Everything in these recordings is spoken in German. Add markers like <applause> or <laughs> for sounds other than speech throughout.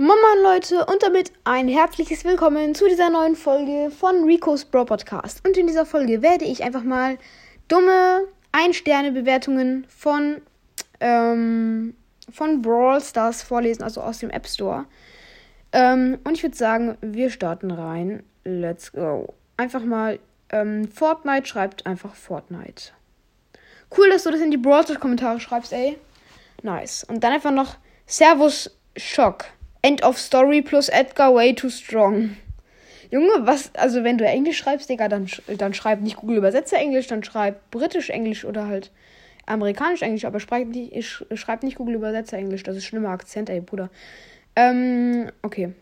Moin Leute und damit ein herzliches Willkommen zu dieser neuen Folge von Rico's Bro Podcast. Und in dieser Folge werde ich einfach mal dumme Ein-Sterne-Bewertungen von, ähm, von Brawl Stars vorlesen, also aus dem App Store. Ähm, und ich würde sagen, wir starten rein. Let's go. Einfach mal ähm, Fortnite schreibt einfach Fortnite. Cool, dass du das in die Brawl Stars Kommentare schreibst, ey. Nice. Und dann einfach noch Servus Schock. End of Story plus Edgar way too strong. Junge, was, also wenn du Englisch schreibst, Digga, dann, dann schreib nicht Google Übersetzer Englisch, dann schreib britisch Englisch oder halt amerikanisch Englisch, aber schreib nicht, schreib nicht Google Übersetzer Englisch, das ist schlimmer Akzent, ey, Bruder. Ähm, okay.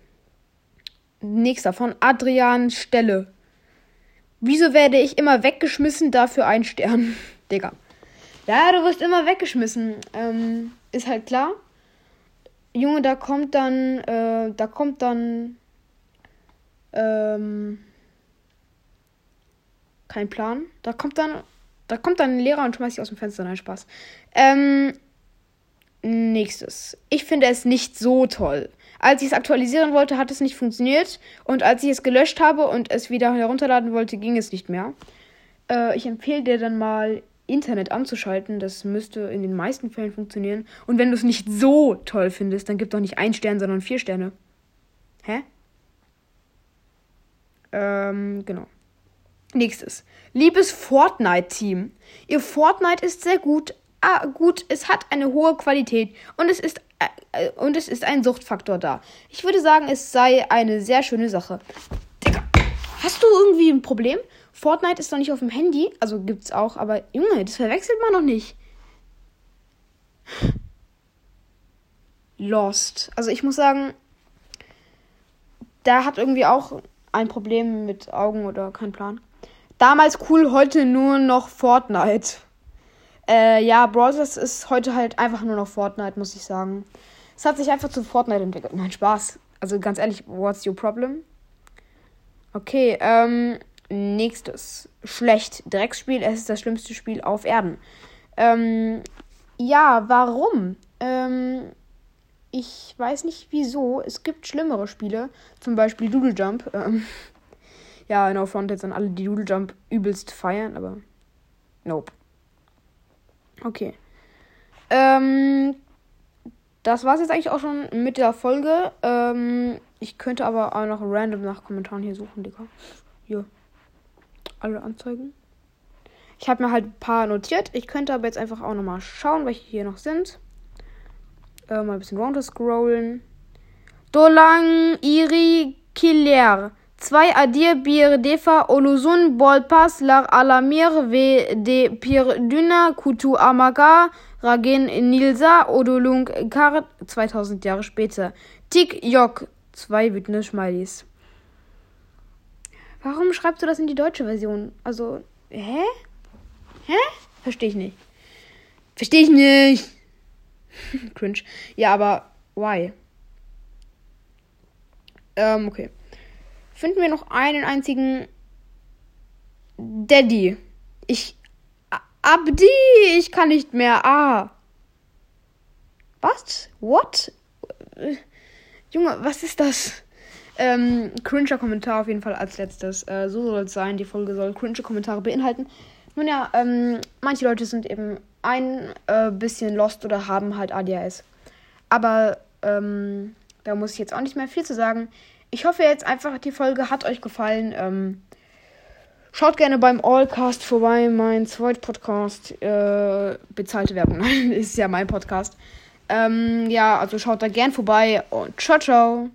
Nächster von Adrian Stelle. Wieso werde ich immer weggeschmissen, dafür ein Stern? <laughs> Digga. Ja, du wirst immer weggeschmissen. Ähm, ist halt klar. Junge, da kommt dann, äh, da kommt dann, ähm, kein Plan. Da kommt dann, da kommt dann ein Lehrer und schmeißt dich aus dem Fenster. Nein, Spaß. Ähm, nächstes. Ich finde es nicht so toll. Als ich es aktualisieren wollte, hat es nicht funktioniert. Und als ich es gelöscht habe und es wieder herunterladen wollte, ging es nicht mehr. Äh, ich empfehle dir dann mal Internet anzuschalten. Das müsste in den meisten Fällen funktionieren. Und wenn du es nicht so toll findest, dann gib doch nicht ein Stern, sondern vier Sterne. Hä? Ähm, genau. Nächstes. Liebes Fortnite-Team. Ihr Fortnite ist sehr gut. Ah, gut, es hat eine hohe Qualität und es ist äh, und es ist ein Suchtfaktor da. Ich würde sagen, es sei eine sehr schöne Sache. Digga, hast du irgendwie ein Problem? Fortnite ist noch nicht auf dem Handy, also gibt's auch, aber Junge, das verwechselt man noch nicht. Lost. Also ich muss sagen, da hat irgendwie auch ein Problem mit Augen oder kein Plan. Damals cool, heute nur noch Fortnite. Äh, ja, Brawl ist heute halt einfach nur noch Fortnite, muss ich sagen. Es hat sich einfach zu Fortnite entwickelt. Nein, Spaß. Also ganz ehrlich, what's your problem? Okay, ähm, Nächstes. Schlecht. Drecksspiel. Es ist das schlimmste Spiel auf Erden. Ähm, ja, warum? Ähm, ich weiß nicht wieso. Es gibt schlimmere Spiele. Zum Beispiel Doodle Jump. Ähm, <laughs> ja, no front jetzt an alle, die Doodle Jump übelst feiern, aber nope. Okay. Ähm, das war's jetzt eigentlich auch schon mit der Folge. Ähm, ich könnte aber auch noch random nach Kommentaren hier suchen, Digga. Hier alle anzeigen. Ich habe mir halt ein paar notiert. Ich könnte aber jetzt einfach auch nochmal schauen, welche hier noch sind. Äh, mal ein bisschen runter scrollen. Dolang Iri Killer. Zwei Adir Bir Defa Olusun Bolpas Lar Alamir V de Pir Düna Kutu Amaga Ragen Nilsa Odolung Kar 2000 Jahre später. Tik Yok. Zwei wütende Schmeilis. Warum schreibst du das in die deutsche Version? Also, hä? Hä? Verstehe ich nicht. Verstehe ich nicht. <laughs> Cringe. Ja, aber why? Ähm, okay. Finden wir noch einen einzigen Daddy. Ich. Abdi, ich kann nicht mehr. Ah. Was? What? Junge, was ist das? Ähm, cringer Kommentar auf jeden Fall als letztes. Äh, so soll es sein. Die Folge soll cringer Kommentare beinhalten. Nun ja, ähm, manche Leute sind eben ein äh, bisschen lost oder haben halt ADHS. Aber ähm, da muss ich jetzt auch nicht mehr viel zu sagen. Ich hoffe jetzt einfach, die Folge hat euch gefallen. Ähm, schaut gerne beim Allcast vorbei, mein zweiter Podcast. Äh, bezahlte Werbung, nein, <laughs> ist ja mein Podcast. Ähm, ja, also schaut da gern vorbei und ciao, ciao.